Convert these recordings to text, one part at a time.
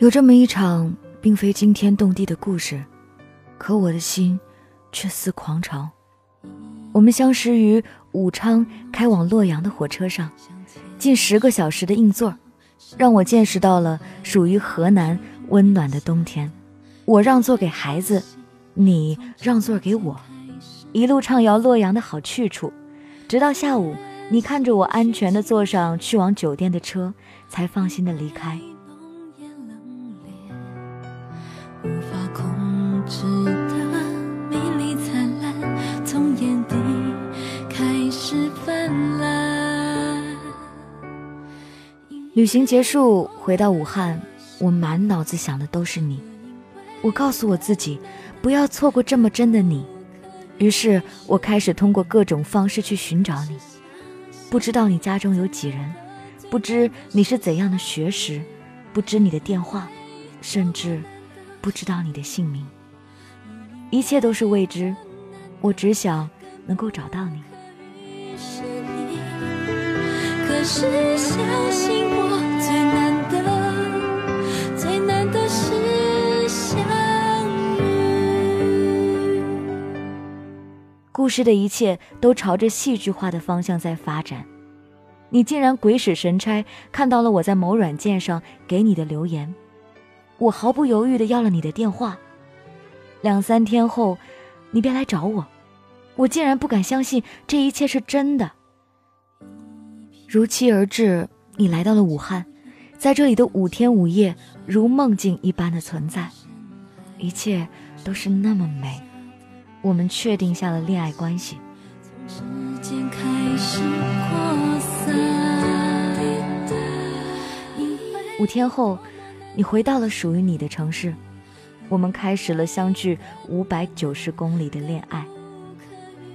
有这么一场并非惊天动地的故事，可我的心却似狂潮。我们相识于武昌开往洛阳的火车上，近十个小时的硬座，让我见识到了属于河南温暖的冬天。我让座给孩子，你让座给我，一路畅游洛阳的好去处，直到下午，你看着我安全的坐上去往酒店的车，才放心的离开。旅行结束，回到武汉，我满脑子想的都是你。我告诉我自己，不要错过这么真的你。于是我开始通过各种方式去寻找你。不知道你家中有几人，不知你是怎样的学识，不知你的电话，甚至不知道你的姓名。一切都是未知，我只想能够找到你。可是相信我。最难的，最难的是相遇。故事的一切都朝着戏剧化的方向在发展，你竟然鬼使神差看到了我在某软件上给你的留言，我毫不犹豫地要了你的电话，两三天后，你便来找我，我竟然不敢相信这一切是真的。如期而至，你来到了武汉，在这里的五天五夜如梦境一般的存在，一切都是那么美。我们确定下了恋爱关系。五天后，你回到了属于你的城市，我们开始了相距五百九十公里的恋爱。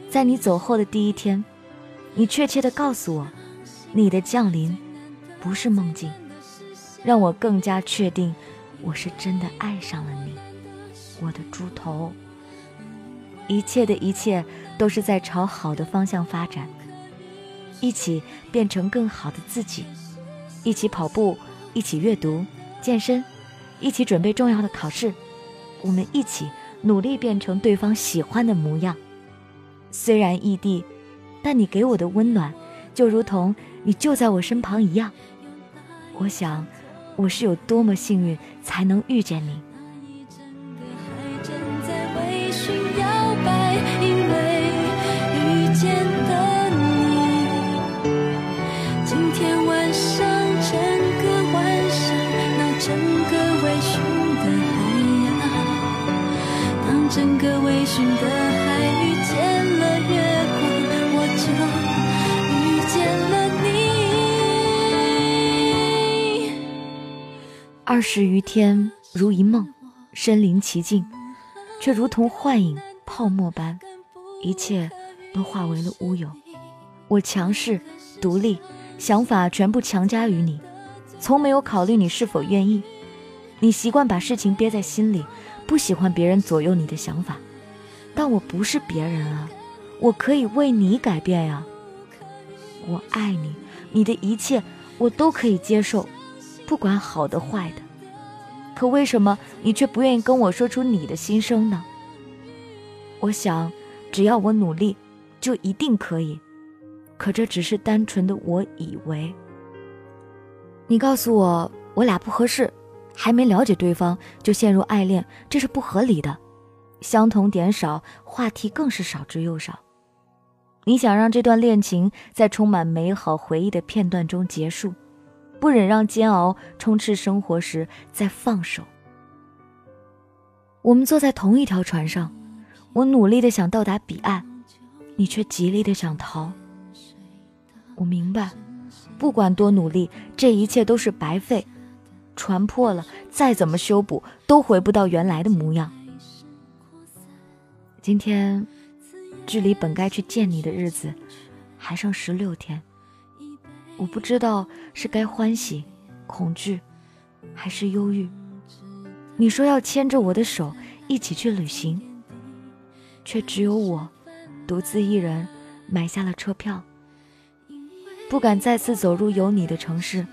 在你走后的第一天，你确切的告诉我，你的降临不是梦境，让我更加确定我是真的爱上了你，我的猪头。一切的一切都是在朝好的方向发展，一起变成更好的自己，一起跑步，一起阅读、健身，一起准备重要的考试，我们一起努力变成对方喜欢的模样。虽然异地，但你给我的温暖，就如同你就在我身旁一样。我想，我是有多么幸运，才能遇见你。二十余天如一梦，身临其境，却如同幻影、泡沫般，一切都化为了乌有。我强势、独立，想法全部强加于你，从没有考虑你是否愿意。你习惯把事情憋在心里，不喜欢别人左右你的想法。但我不是别人啊，我可以为你改变呀。我爱你，你的一切我都可以接受，不管好的坏的。可为什么你却不愿意跟我说出你的心声呢？我想，只要我努力，就一定可以。可这只是单纯的我以为。你告诉我，我俩不合适，还没了解对方就陷入爱恋，这是不合理的。相同点少，话题更是少之又少。你想让这段恋情在充满美好回忆的片段中结束。不忍让煎熬充斥生活时再放手。我们坐在同一条船上，我努力的想到达彼岸，你却极力的想逃。我明白，不管多努力，这一切都是白费。船破了，再怎么修补，都回不到原来的模样。今天，距离本该去见你的日子，还剩十六天。我不知道是该欢喜、恐惧，还是忧郁。你说要牵着我的手一起去旅行，却只有我独自一人买下了车票，不敢再次走入有你的城市，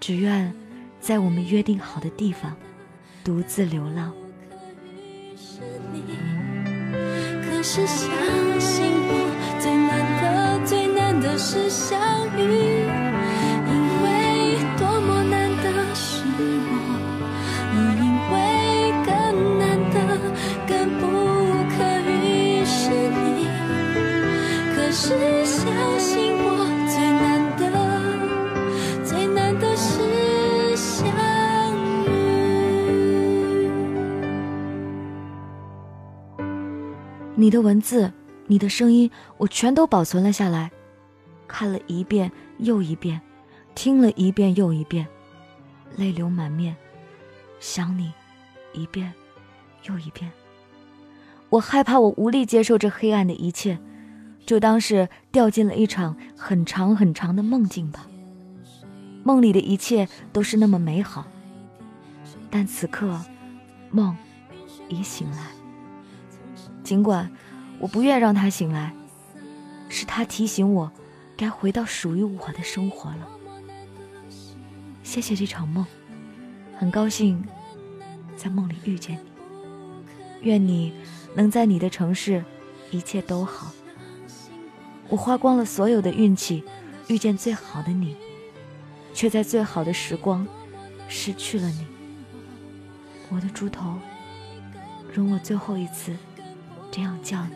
只愿在我们约定好的地方独自流浪。可是相信，是相遇，因为多么难得是我，而因为更难得、更不可遇是你。可是相信我，最难的、最难的是相遇。你的文字、你的声音，我全都保存了下来。看了一遍又一遍，听了一遍又一遍，泪流满面，想你一遍又一遍。我害怕我无力接受这黑暗的一切，就当是掉进了一场很长很长的梦境吧。梦里的一切都是那么美好，但此刻，梦已醒来。尽管我不愿让他醒来，是他提醒我，该回到属于我的生活了。谢谢这场梦，很高兴在梦里遇见你。愿你能在你的城市一切都好。我花光了所有的运气，遇见最好的你，却在最好的时光失去了你。我的猪头，容我最后一次。这样叫你。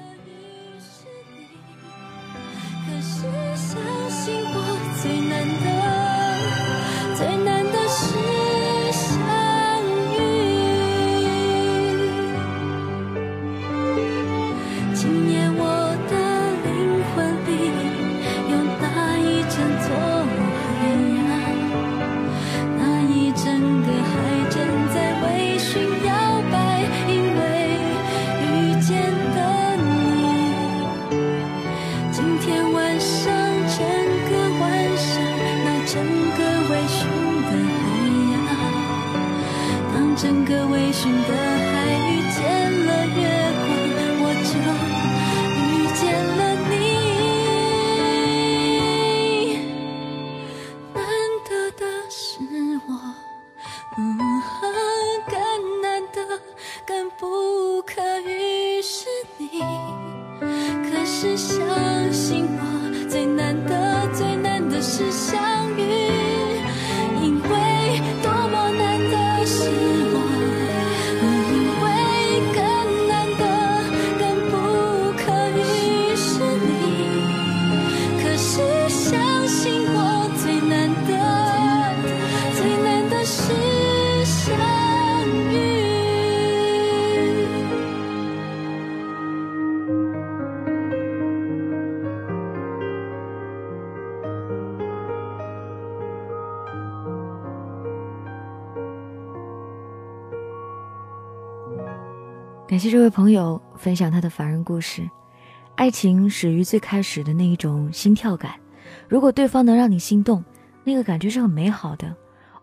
感谢这位朋友分享他的凡人故事。爱情始于最开始的那一种心跳感，如果对方能让你心动，那个感觉是很美好的。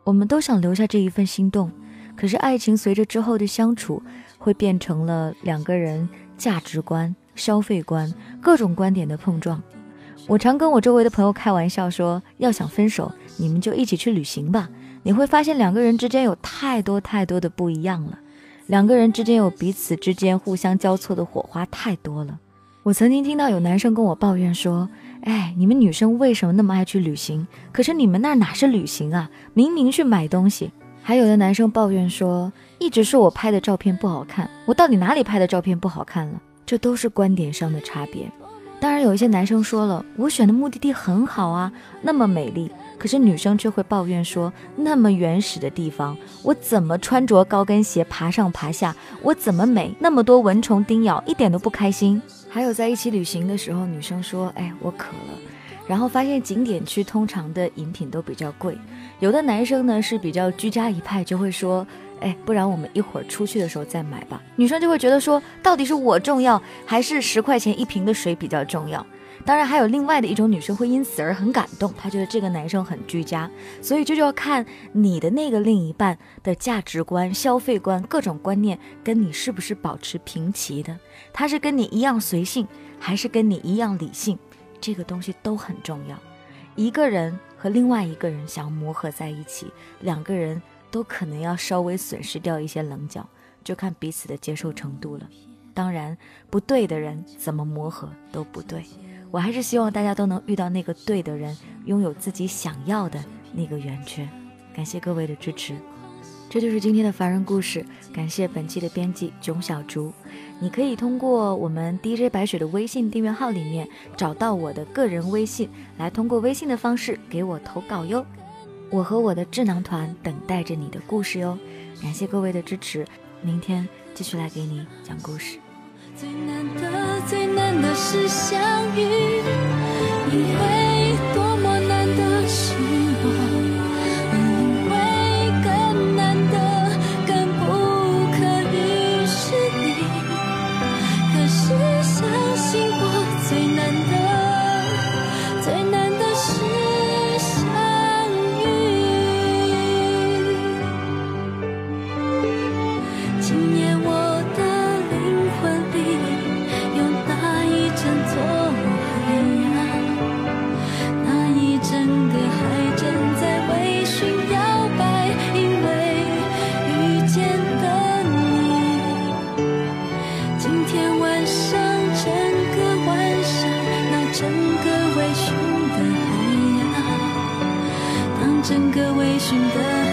我们都想留下这一份心动，可是爱情随着之后的相处，会变成了两个人价值观、消费观、各种观点的碰撞。我常跟我周围的朋友开玩笑说，要想分手，你们就一起去旅行吧，你会发现两个人之间有太多太多的不一样了。两个人之间有彼此之间互相交错的火花太多了。我曾经听到有男生跟我抱怨说：“哎，你们女生为什么那么爱去旅行？可是你们那哪是旅行啊？明明去买东西。”还有的男生抱怨说：“一直说我拍的照片不好看，我到底哪里拍的照片不好看了？”这都是观点上的差别。当然，有一些男生说了：“我选的目的地很好啊，那么美丽。”可是女生却会抱怨说：“那么原始的地方，我怎么穿着高跟鞋爬上爬下？我怎么美？那么多蚊虫叮咬，一点都不开心。”还有在一起旅行的时候，女生说：“哎，我渴了。”然后发现景点区通常的饮品都比较贵。有的男生呢是比较居家一派，就会说：“哎，不然我们一会儿出去的时候再买吧。”女生就会觉得说：“到底是我重要，还是十块钱一瓶的水比较重要？”当然，还有另外的一种女生会因此而很感动，她觉得这个男生很居家，所以这就要看你的那个另一半的价值观、消费观、各种观念跟你是不是保持平齐的。他是跟你一样随性，还是跟你一样理性？这个东西都很重要。一个人和另外一个人想要磨合在一起，两个人都可能要稍微损失掉一些棱角，就看彼此的接受程度了。当然，不对的人怎么磨合都不对。我还是希望大家都能遇到那个对的人，拥有自己想要的那个圆圈。感谢各位的支持，这就是今天的凡人故事。感谢本期的编辑囧小竹。你可以通过我们 DJ 白雪的微信订阅号里面找到我的个人微信，来通过微信的方式给我投稿哟。我和我的智囊团等待着你的故事哟。感谢各位的支持，明天继续来给你讲故事。最难的，最难的是相遇，因为追寻的